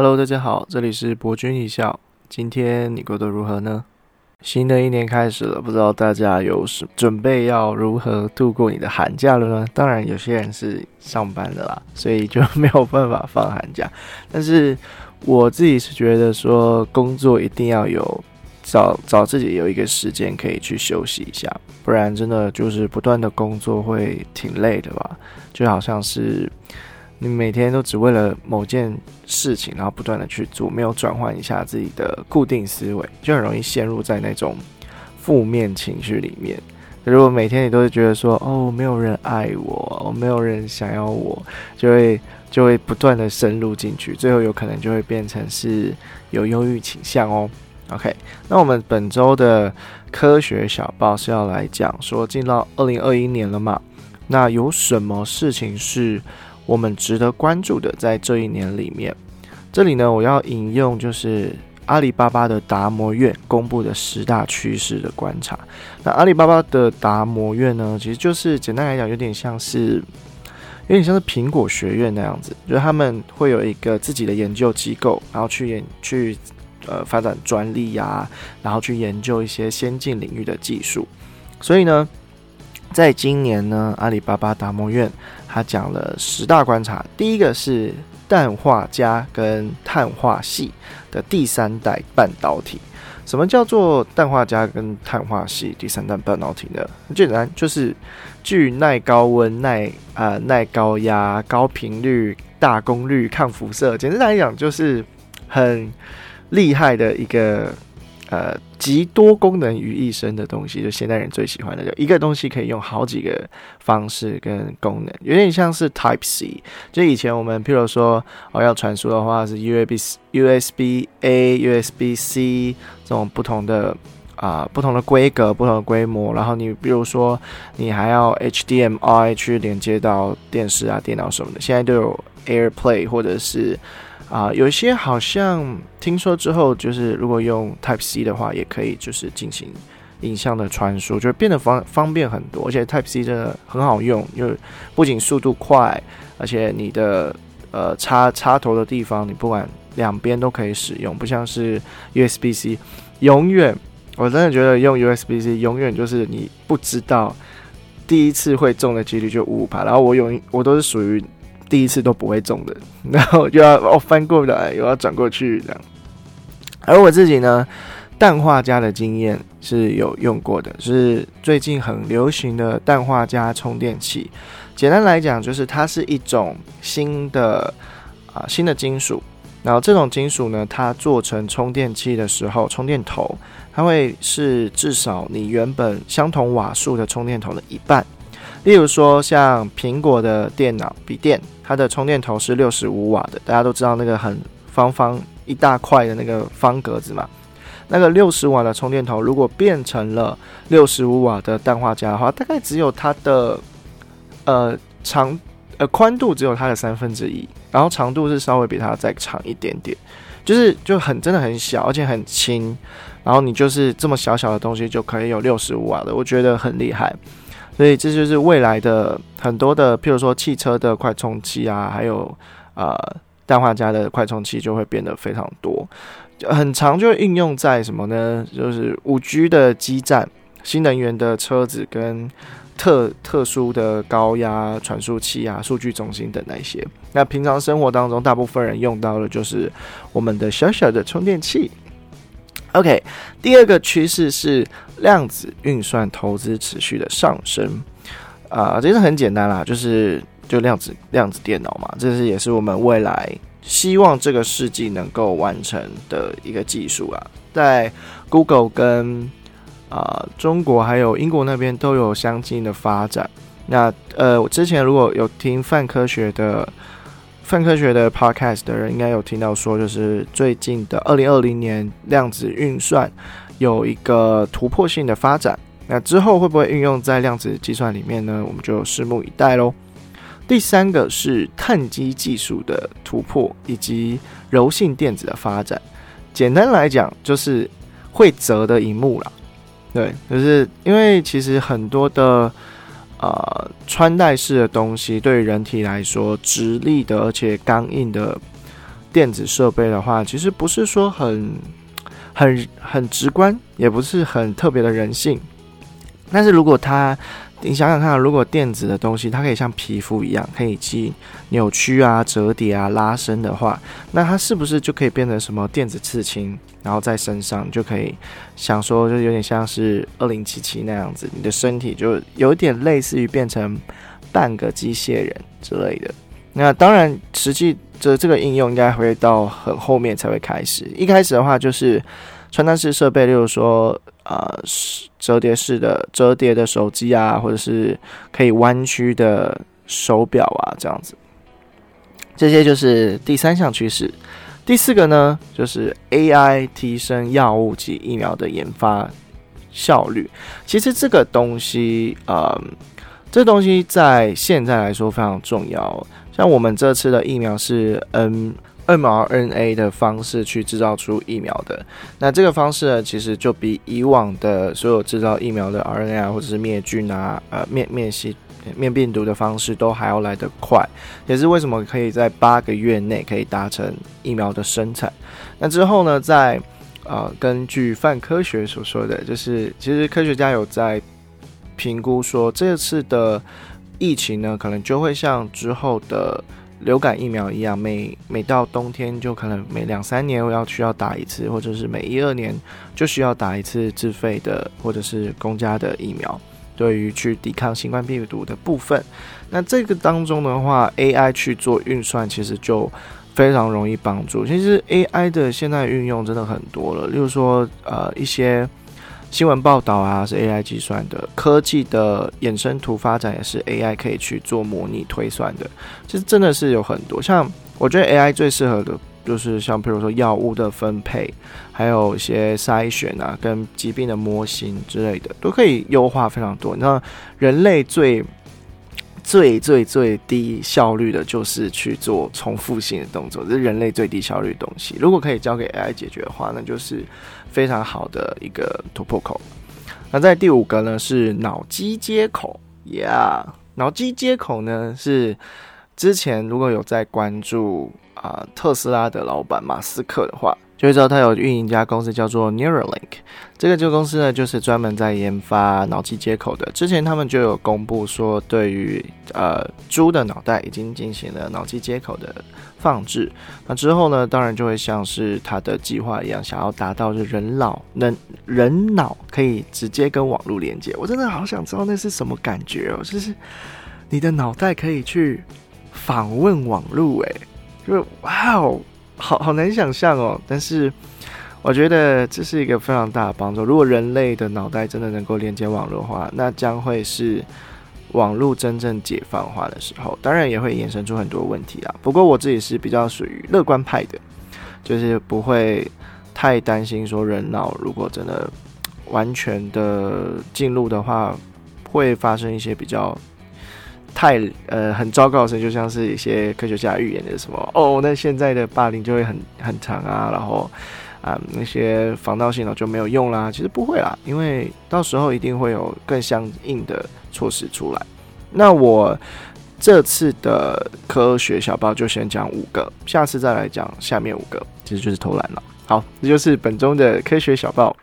Hello，大家好，这里是博君一笑。今天你过得如何呢？新的一年开始了，不知道大家有什准备要如何度过你的寒假了呢？当然，有些人是上班的啦，所以就没有办法放寒假。但是我自己是觉得说，工作一定要有找找自己有一个时间可以去休息一下，不然真的就是不断的工作会挺累的吧？就好像是。你每天都只为了某件事情，然后不断的去做，没有转换一下自己的固定思维，就很容易陷入在那种负面情绪里面。如果每天你都是觉得说，哦，没有人爱我，没有人想要我，就会就会不断的深入进去，最后有可能就会变成是有忧郁倾向哦。OK，那我们本周的科学小报是要来讲说，进到二零二一年了嘛？那有什么事情是？我们值得关注的，在这一年里面，这里呢，我要引用就是阿里巴巴的达摩院公布的十大趋势的观察。那阿里巴巴的达摩院呢，其实就是简单来讲，有点像是有点像是苹果学院那样子，就是他们会有一个自己的研究机构，然后去研去呃发展专利呀，然后去研究一些先进领域的技术。所以呢。在今年呢，阿里巴巴达摩院他讲了十大观察，第一个是氮化镓跟碳化系的第三代半导体。什么叫做氮化镓跟碳化系第三代半导体呢？很简单，就是具耐高温、耐啊耐高压、高频率、大功率、抗辐射。简单来讲，就是很厉害的一个。呃，集多功能于一身的东西，就现代人最喜欢的，就一个东西可以用好几个方式跟功能，有点像是 Type C。就以前我们譬如说，哦要传输的话是 USB、USB A、USB C 这种不同的啊不同的规格、不同的规模，然后你比如说你还要 HDMI 去连接到电视啊、电脑什么的，现在都有 AirPlay 或者是。啊，有一些好像听说之后，就是如果用 Type C 的话，也可以就是进行影像的传输，就变得方方便很多。而且 Type C 真的很好用，因为不仅速度快，而且你的呃插插头的地方，你不管两边都可以使用，不像是 USB C，永远我真的觉得用 USB C 永远就是你不知道第一次会中的几率就五五趴，然后我永我都是属于。第一次都不会中的，然后就要哦翻过来，又要转过去这样。而我自己呢，氮化镓的经验是有用过的，是最近很流行的氮化镓充电器。简单来讲，就是它是一种新的啊新的金属，然后这种金属呢，它做成充电器的时候，充电头它会是至少你原本相同瓦数的充电头的一半。例如说，像苹果的电脑笔电，它的充电头是六十五瓦的，大家都知道那个很方方一大块的那个方格子嘛。那个六十瓦的充电头，如果变成了六十五瓦的氮化镓的话，大概只有它的呃长呃宽度只有它的三分之一，然后长度是稍微比它再长一点点，就是就很真的很小，而且很轻，然后你就是这么小小的东西就可以有六十五瓦的，我觉得很厉害。所以这就是未来的很多的，譬如说汽车的快充器啊，还有呃氮化镓的快充器就会变得非常多，很长就应用在什么呢？就是五 G 的基站、新能源的车子跟特特殊的高压传输器啊、数据中心等那些。那平常生活当中，大部分人用到的就是我们的小小的充电器。OK，第二个趋势是量子运算投资持续的上升，啊，其实很简单啦，就是就量子量子电脑嘛，这是也是我们未来希望这个世纪能够完成的一个技术啊，在 Google 跟啊中国还有英国那边都有相近的发展。那呃，我之前如果有听泛科学的。泛科学的 podcast 的人应该有听到说，就是最近的二零二零年量子运算有一个突破性的发展。那之后会不会运用在量子计算里面呢？我们就拭目以待喽。第三个是碳基技术的突破以及柔性电子的发展。简单来讲，就是会折的荧幕啦。对，就是因为其实很多的。呃，穿戴式的东西对于人体来说，直立的而且刚硬的电子设备的话，其实不是说很很很直观，也不是很特别的人性。但是如果它你想想看，如果电子的东西它可以像皮肤一样，可以去扭曲啊、折叠啊、拉伸的话，那它是不是就可以变成什么电子刺青，然后在身上就可以想说，就有点像是二零七七那样子，你的身体就有点类似于变成半个机械人之类的。那当然，实际这这个应用应该会到很后面才会开始。一开始的话，就是穿戴式设备，例如说。啊，折叠式的折叠的手机啊，或者是可以弯曲的手表啊，这样子，这些就是第三项趋势。第四个呢，就是 AI 提升药物及疫苗的研发效率。其实这个东西，呃，这东西在现在来说非常重要。像我们这次的疫苗是 N。mRNA 的方式去制造出疫苗的，那这个方式呢，其实就比以往的所有制造疫苗的 RNA 或者是灭菌啊、呃灭灭细灭病毒的方式都还要来得快，也是为什么可以在八个月内可以达成疫苗的生产。那之后呢，在呃根据泛科学所说的，就是其实科学家有在评估说，这次的疫情呢，可能就会像之后的。流感疫苗一样，每每到冬天就可能每两三年要需要打一次，或者是每一二年就需要打一次自费的或者是公家的疫苗，对于去抵抗新冠病毒的部分。那这个当中的话，AI 去做运算，其实就非常容易帮助。其实 AI 的现在运用真的很多了，例如说呃一些。新闻报道啊，是 AI 计算的；科技的衍生图发展也是 AI 可以去做模拟推算的。其实真的是有很多，像我觉得 AI 最适合的，就是像比如说药物的分配，还有一些筛选啊，跟疾病的模型之类的，都可以优化非常多。你像，人类最最最最低效率的就是去做重复性的动作，这是人类最低效率的东西。如果可以交给 AI 解决的话，那就是非常好的一个突破口。那在第五个呢是脑机接口，Yeah，脑机接口呢是之前如果有在关注啊特斯拉的老板马斯克的话。就会知道他有运营一家公司叫做 Neuralink，这个旧公司呢就是专门在研发脑机接口的。之前他们就有公布说，对于呃猪的脑袋已经进行了脑机接口的放置。那之后呢，当然就会像是他的计划一样，想要达到就人脑能人脑可以直接跟网络连接。我真的好想知道那是什么感觉哦，就是你的脑袋可以去访问网络，诶，就是哇哦！好好难想象哦，但是我觉得这是一个非常大的帮助。如果人类的脑袋真的能够连接网络化，那将会是网络真正解放化的时候。当然也会衍生出很多问题啊。不过我自己是比较属于乐观派的，就是不会太担心说人脑如果真的完全的进入的话，会发生一些比较。太呃很糟糕的事，就像是一些科学家预言的什么哦，那现在的霸凌就会很很长啊，然后啊那些防盗系统就没有用啦。其实不会啦，因为到时候一定会有更相应的措施出来。那我这次的科学小报就先讲五个，下次再来讲下面五个，其实就是偷懒了。好，这就是本周的科学小报。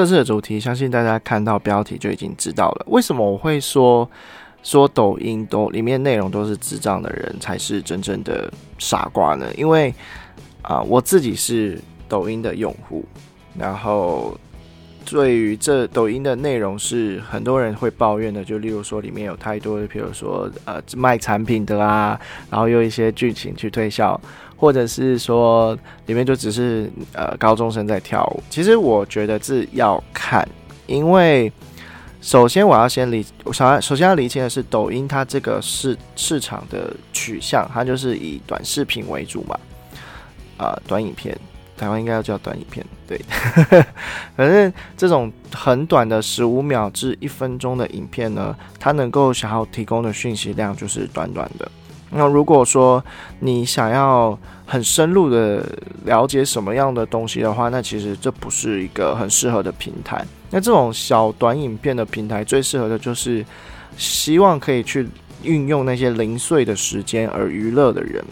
这次的主题，相信大家看到标题就已经知道了。为什么我会说说抖音都里面内容都是智障的人才是真正的傻瓜呢？因为啊，我自己是抖音的用户，然后对于这抖音的内容是很多人会抱怨的，就例如说里面有太多的，比如说呃卖产品的啊，然后用一些剧情去推销。或者是说里面就只是呃高中生在跳舞，其实我觉得这要看，因为首先我要先理，我想要首先要理清的是抖音它这个市市场的取向，它就是以短视频为主嘛，啊短影片，台湾应该要叫短影片，对，反正这种很短的十五秒至一分钟的影片呢，它能够想要提供的讯息量就是短短的。那如果说你想要很深入的了解什么样的东西的话，那其实这不是一个很适合的平台。那这种小短影片的平台最适合的就是希望可以去运用那些零碎的时间而娱乐的人。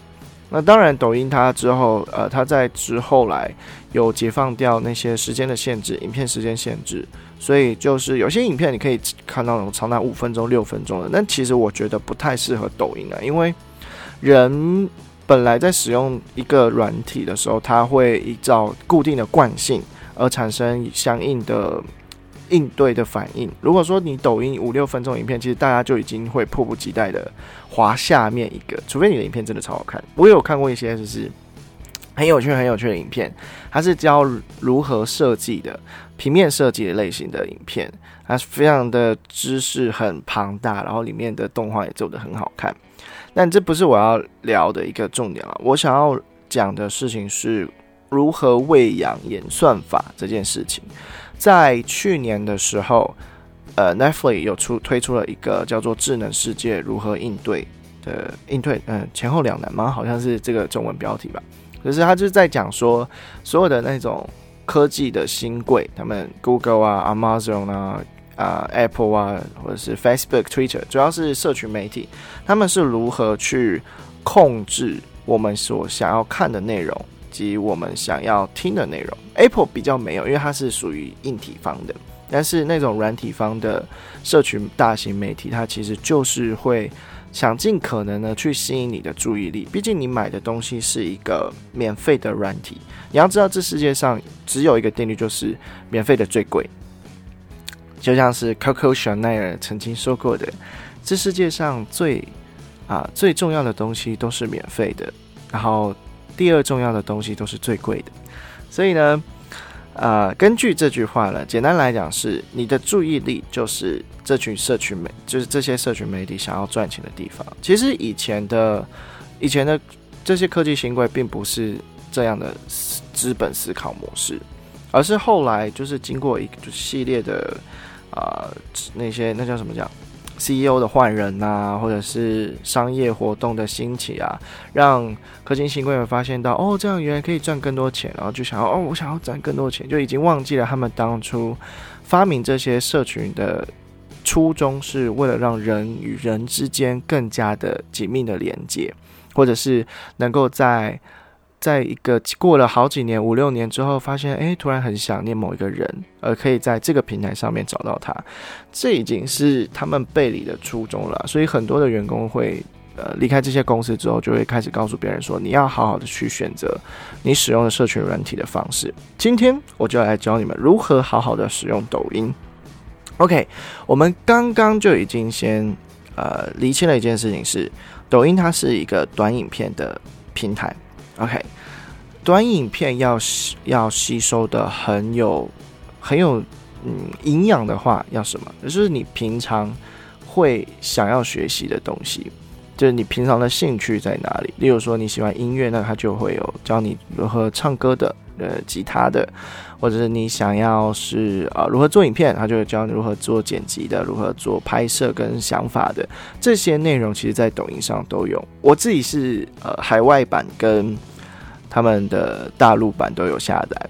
那当然，抖音它之后，呃，它在之后来有解放掉那些时间的限制，影片时间限制，所以就是有些影片你可以看到那种长达五分钟、六分钟的，但其实我觉得不太适合抖音啊，因为人本来在使用一个软体的时候，它会依照固定的惯性而产生相应的。应对的反应。如果说你抖音五六分钟影片，其实大家就已经会迫不及待的滑下面一个，除非你的影片真的超好看。我有看过一些就是很有趣、很有趣的影片，它是教如何设计的平面设计的类型的影片，它非常的知识很庞大，然后里面的动画也做得很好看。但这不是我要聊的一个重点了。我想要讲的事情是如何喂养演算法这件事情。在去年的时候，呃，Netflix 有出推出了一个叫做《智能世界如何应对》的应对，嗯，前后两难吗？好像是这个中文标题吧。可是他就是在讲说，所有的那种科技的新贵，他们 Google 啊、Amazon 啊、啊 Apple 啊，或者是 Facebook、Twitter，主要是社群媒体，他们是如何去控制我们所想要看的内容。及我们想要听的内容，Apple 比较没有，因为它是属于硬体方的。但是那种软体方的社群大型媒体，它其实就是会想尽可能的去吸引你的注意力。毕竟你买的东西是一个免费的软体，你要知道这世界上只有一个定律，就是免费的最贵。就像是 Coco Chanel 曾经说过的，这世界上最啊最重要的东西都是免费的，然后。第二重要的东西都是最贵的，所以呢，呃，根据这句话呢，简单来讲是你的注意力就是这群社群媒，就是这些社群媒体想要赚钱的地方。其实以前的以前的这些科技新贵并不是这样的资本思考模式，而是后来就是经过一系列的啊那些那叫什么讲？CEO 的换人呐，或者是商业活动的兴起啊，让科技新贵们发现到，哦，这样原来可以赚更多钱，然后就想要，哦，我想要赚更多钱，就已经忘记了他们当初发明这些社群的初衷，是为了让人与人之间更加的紧密的连接，或者是能够在。在一个过了好几年五六年之后，发现哎，突然很想念某一个人，而可以在这个平台上面找到他，这已经是他们背离的初衷了。所以很多的员工会呃离开这些公司之后，就会开始告诉别人说，你要好好的去选择你使用的社群软体的方式。今天我就来教你们如何好好的使用抖音。OK，我们刚刚就已经先呃厘清了一件事情，是抖音它是一个短影片的平台。OK，短影片要要吸收的很有很有嗯营养的话，要什么？就是你平常会想要学习的东西，就是你平常的兴趣在哪里？例如说你喜欢音乐，那它就会有教你如何唱歌的，呃，吉他的，或者是你想要是啊如何做影片，它就会教你如何做剪辑的，如何做拍摄跟想法的这些内容，其实在抖音上都有。我自己是呃海外版跟他们的大陆版都有下载。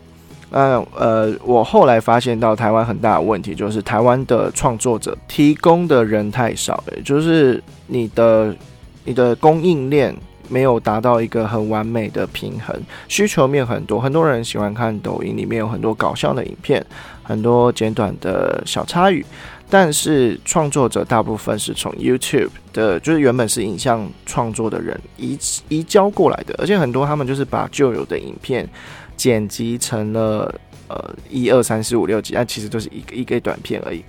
那呃，我后来发现到台湾很大的问题，就是台湾的创作者提供的人太少，了，就是你的你的供应链没有达到一个很完美的平衡，需求面很多，很多人喜欢看抖音，里面有很多搞笑的影片，很多简短的小插语。但是创作者大部分是从 YouTube 的，就是原本是影像创作的人移移交过来的，而且很多他们就是把旧有的影片剪辑成了呃一二三四五六集，但其实都是一个一个短片而已。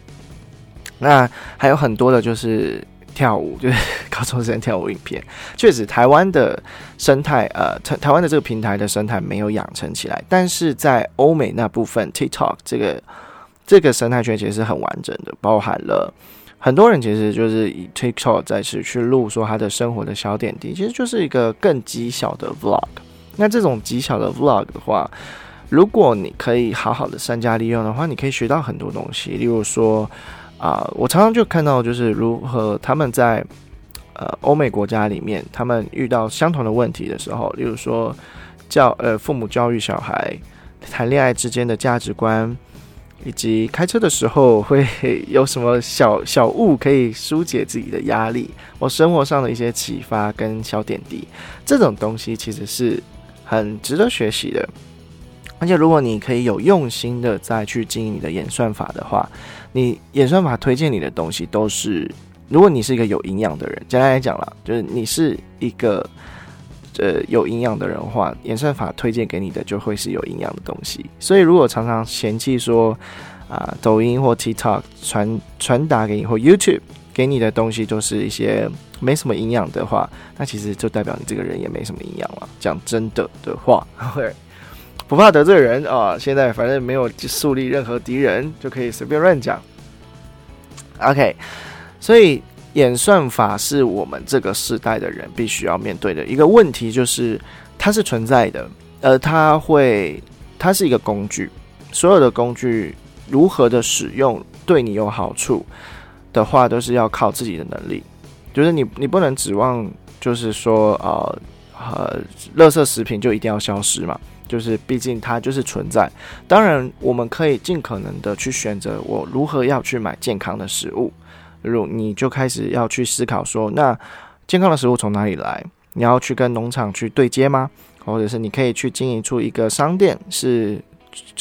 那还有很多的就是跳舞，就是高中生跳舞影片。确实，台湾的生态，呃，台台湾的这个平台的生态没有养成起来，但是在欧美那部分 TikTok 这个。这个生态圈其实是很完整的，包含了很多人其实就是以 TikTok 再次去录说他的生活的小点滴，其实就是一个更极小的 Vlog。那这种极小的 Vlog 的话，如果你可以好好的善加利用的话，你可以学到很多东西。例如说啊，我常常就看到就是如何他们在呃欧美国家里面，他们遇到相同的问题的时候，例如说教呃父母教育小孩谈恋爱之间的价值观。以及开车的时候会有什么小小物可以疏解自己的压力，我生活上的一些启发跟小点滴，这种东西其实是很值得学习的。而且，如果你可以有用心的再去经营你的演算法的话，你演算法推荐你的东西都是，如果你是一个有营养的人，简单来讲啦，就是你是一个呃有营养的人话，演算法推荐给你的就会是有营养的东西。所以，如果常常嫌弃说啊，抖音或 TikTok 传传达给你或 YouTube 给你的东西都是一些没什么营养的话，那其实就代表你这个人也没什么营养了。讲真的的话。不怕得罪人啊！现在反正没有树立任何敌人，就可以随便乱讲。OK，所以演算法是我们这个时代的人必须要面对的一个问题，就是它是存在的，呃，它会，它是一个工具，所有的工具如何的使用对你有好处的话，都是要靠自己的能力，就是你你不能指望，就是说呃呃，垃圾食品就一定要消失嘛。就是，毕竟它就是存在。当然，我们可以尽可能的去选择我如何要去买健康的食物。如你就开始要去思考说，那健康的食物从哪里来？你要去跟农场去对接吗？或者是你可以去经营出一个商店，是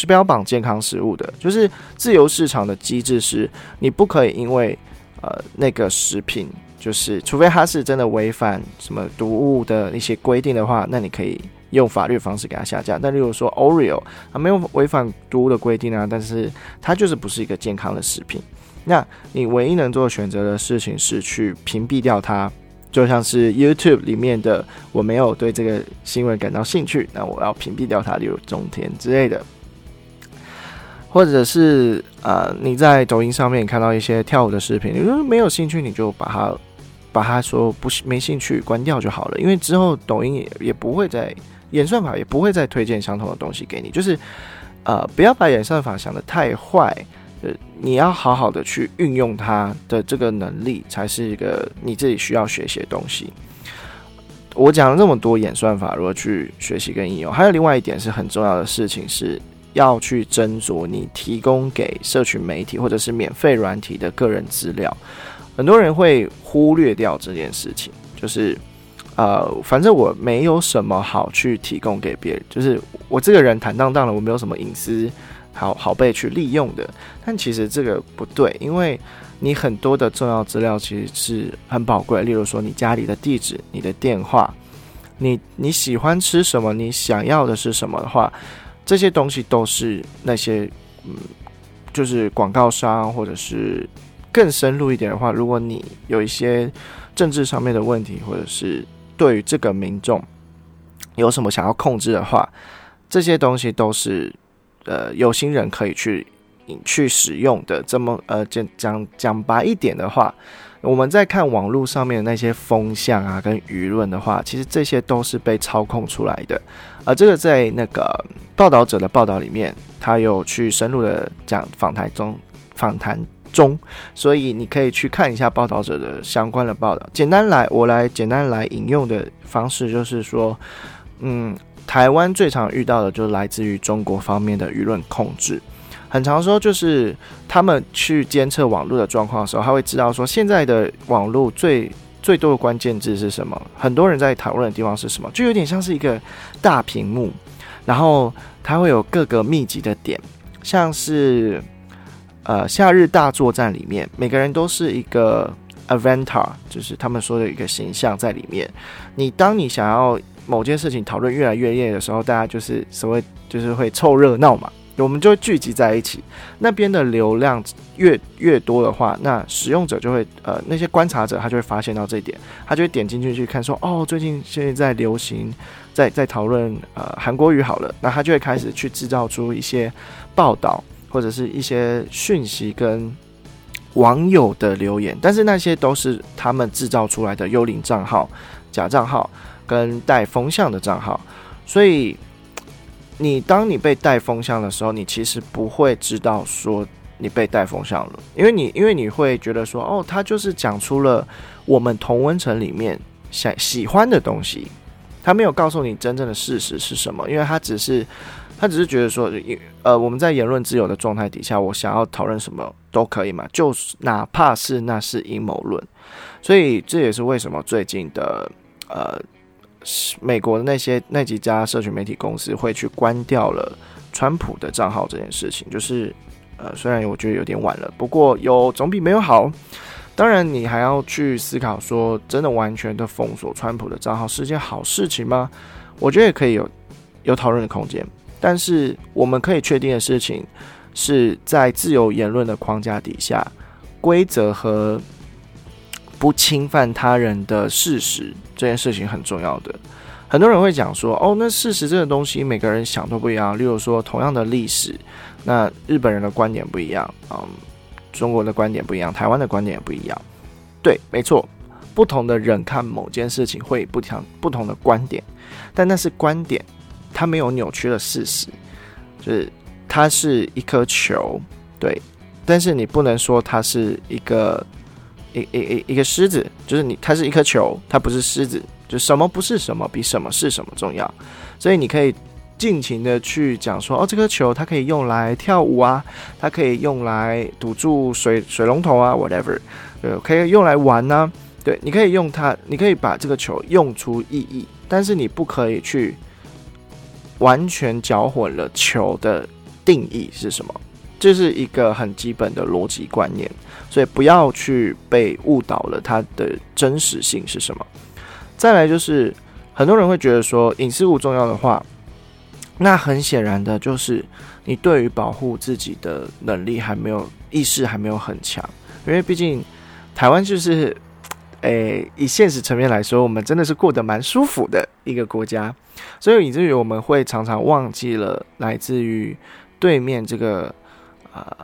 标榜健康食物的？就是自由市场的机制是，你不可以因为呃那个食品，就是除非它是真的违反什么毒物的一些规定的话，那你可以。用法律方式给它下架，但例如说 Oreo，它没有违反毒物的规定啊，但是它就是不是一个健康的食品。那你唯一能做选择的事情是去屏蔽掉它，就像是 YouTube 里面的我没有对这个新闻感到兴趣，那我要屏蔽掉它，例如中天之类的，或者是呃你在抖音上面看到一些跳舞的视频，你说没有兴趣，你就把它把它说不没兴趣关掉就好了，因为之后抖音也也不会再。演算法也不会再推荐相同的东西给你，就是，呃，不要把演算法想的太坏，呃，你要好好的去运用它的这个能力，才是一个你自己需要学习的东西。我讲了那么多演算法如何去学习跟应用，还有另外一点是很重要的事情，是要去斟酌你提供给社群媒体或者是免费软体的个人资料，很多人会忽略掉这件事情，就是。呃，反正我没有什么好去提供给别人，就是我这个人坦荡荡的，我没有什么隐私好好被去利用的。但其实这个不对，因为你很多的重要资料其实是很宝贵，例如说你家里的地址、你的电话、你你喜欢吃什么、你想要的是什么的话，这些东西都是那些嗯，就是广告商或者是更深入一点的话，如果你有一些政治上面的问题，或者是对于这个民众有什么想要控制的话，这些东西都是呃有心人可以去去使用的。这么呃讲讲讲白一点的话，我们在看网络上面的那些风向啊跟舆论的话，其实这些都是被操控出来的。而这个在那个报道者的报道里面，他有去深入的讲访谈中访谈。中，所以你可以去看一下报道者的相关的报道。简单来，我来简单来引用的方式就是说，嗯，台湾最常遇到的就是来自于中国方面的舆论控制。很常说就是他们去监测网络的状况的时候，他会知道说现在的网络最最多的关键字是什么，很多人在讨论的地方是什么，就有点像是一个大屏幕，然后它会有各个密集的点，像是。呃，夏日大作战里面，每个人都是一个 avatar，就是他们说的一个形象在里面。你当你想要某件事情讨论越来越烈的时候，大家就是所谓就是会凑热闹嘛，我们就会聚集在一起。那边的流量越越多的话，那使用者就会呃那些观察者他就会发现到这一点，他就会点进去去看说哦，最近现在在流行在在讨论呃韩国语好了，那他就会开始去制造出一些报道。或者是一些讯息跟网友的留言，但是那些都是他们制造出来的幽灵账号、假账号跟带风向的账号，所以你当你被带风向的时候，你其实不会知道说你被带风向了，因为你因为你会觉得说，哦，他就是讲出了我们同温层里面想喜欢的东西，他没有告诉你真正的事实是什么，因为他只是。他只是觉得说，呃，我们在言论自由的状态底下，我想要讨论什么都可以嘛，就是哪怕是那是阴谋论。所以这也是为什么最近的呃，美国的那些那几家社群媒体公司会去关掉了川普的账号这件事情，就是呃，虽然我觉得有点晚了，不过有总比没有好。当然，你还要去思考说，真的完全的封锁川普的账号是件好事情吗？我觉得也可以有有讨论的空间。但是我们可以确定的事情是在自由言论的框架底下，规则和不侵犯他人的事实这件事情很重要的。很多人会讲说，哦，那事实这个东西每个人想都不一样。例如说，同样的历史，那日本人的观点不一样，嗯。中国的观点不一样，台湾的观点也不一样。对，没错，不同的人看某件事情会不同不同的观点，但那是观点，它没有扭曲的事实，就是它是一颗球，对，但是你不能说它是一个一一一一个狮子，就是你它是一颗球，它不是狮子，就什么不是什么比什么是什么重要，所以你可以。尽情的去讲说哦，这颗球它可以用来跳舞啊，它可以用来堵住水水龙头啊，whatever，对，可以用来玩呢。对，你可以用它，你可以把这个球用出意义，但是你不可以去完全搅混了球的定义是什么，这是一个很基本的逻辑观念，所以不要去被误导了它的真实性是什么。再来就是很多人会觉得说隐私不重要的话。那很显然的就是，你对于保护自己的能力还没有意识还没有很强，因为毕竟台湾就是，诶，以现实层面来说，我们真的是过得蛮舒服的一个国家，所以以至于我们会常常忘记了来自于对面这个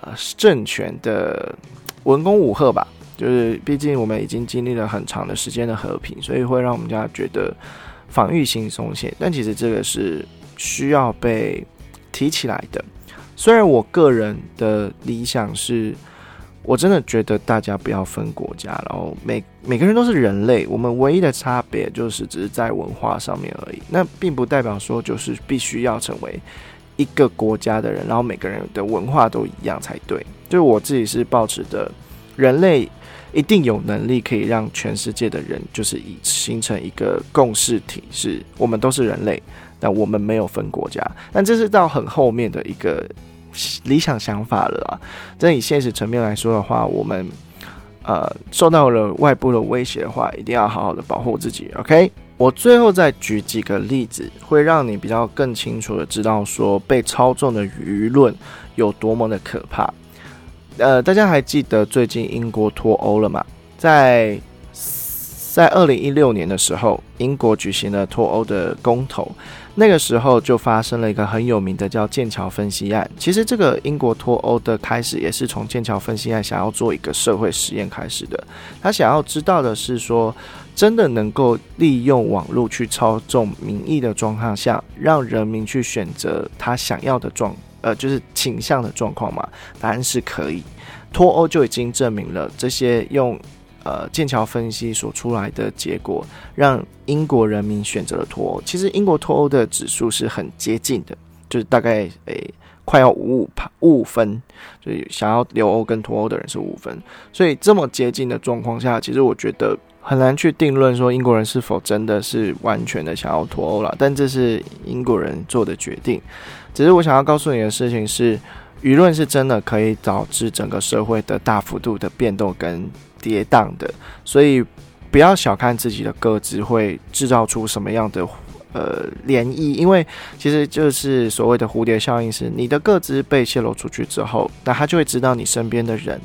呃政权的文攻武赫吧，就是毕竟我们已经经历了很长的时间的和平，所以会让我们家觉得防御性松懈，但其实这个是。需要被提起来的。虽然我个人的理想是，我真的觉得大家不要分国家，然后每每个人都是人类，我们唯一的差别就是只是在文化上面而已。那并不代表说就是必须要成为一个国家的人，然后每个人的文化都一样才对。就我自己是抱持的，人类一定有能力可以让全世界的人就是以形成一个共识体，是我们都是人类。但我们没有分国家，但这是到很后面的一个理想想法了啊。但以现实层面来说的话，我们呃受到了外部的威胁的话，一定要好好的保护自己。OK，我最后再举几个例子，会让你比较更清楚的知道说被操纵的舆论有多么的可怕。呃，大家还记得最近英国脱欧了吗？在在二零一六年的时候，英国举行了脱欧的公投。那个时候就发生了一个很有名的叫剑桥分析案。其实这个英国脱欧的开始也是从剑桥分析案想要做一个社会实验开始的。他想要知道的是说，真的能够利用网络去操纵民意的状况下，让人民去选择他想要的状呃就是倾向的状况吗？答案是可以。脱欧就已经证明了这些用。呃，剑桥分析所出来的结果，让英国人民选择了脱欧。其实英国脱欧的指数是很接近的，就是大概诶快要五五五五分，所以想要留欧跟脱欧的人是五分。所以这么接近的状况下，其实我觉得很难去定论说英国人是否真的是完全的想要脱欧了。但这是英国人做的决定。只是我想要告诉你的事情是，舆论是真的可以导致整个社会的大幅度的变动跟。跌宕的，所以不要小看自己的个子会制造出什么样的呃涟漪，因为其实就是所谓的蝴蝶效应，是你的个子被泄露出去之后，那他就会知道你身边的人，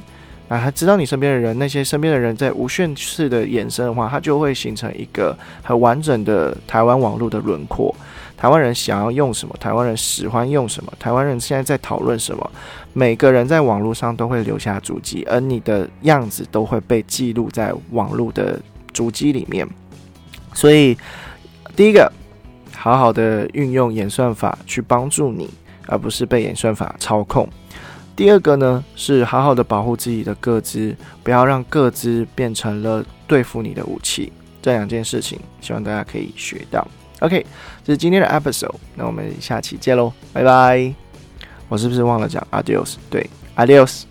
啊他知道你身边的人，那些身边的人在无限次的衍生的话，它就会形成一个很完整的台湾网络的轮廓。台湾人想要用什么？台湾人喜欢用什么？台湾人现在在讨论什么？每个人在网络上都会留下足迹，而你的样子都会被记录在网络的足迹里面。所以，第一个，好好的运用演算法去帮助你，而不是被演算法操控。第二个呢，是好好的保护自己的个资，不要让个资变成了对付你的武器。这两件事情，希望大家可以学到。OK，这是今天的 episode，那我们下期见喽，拜拜。我是不是忘了讲 adios？对，adios。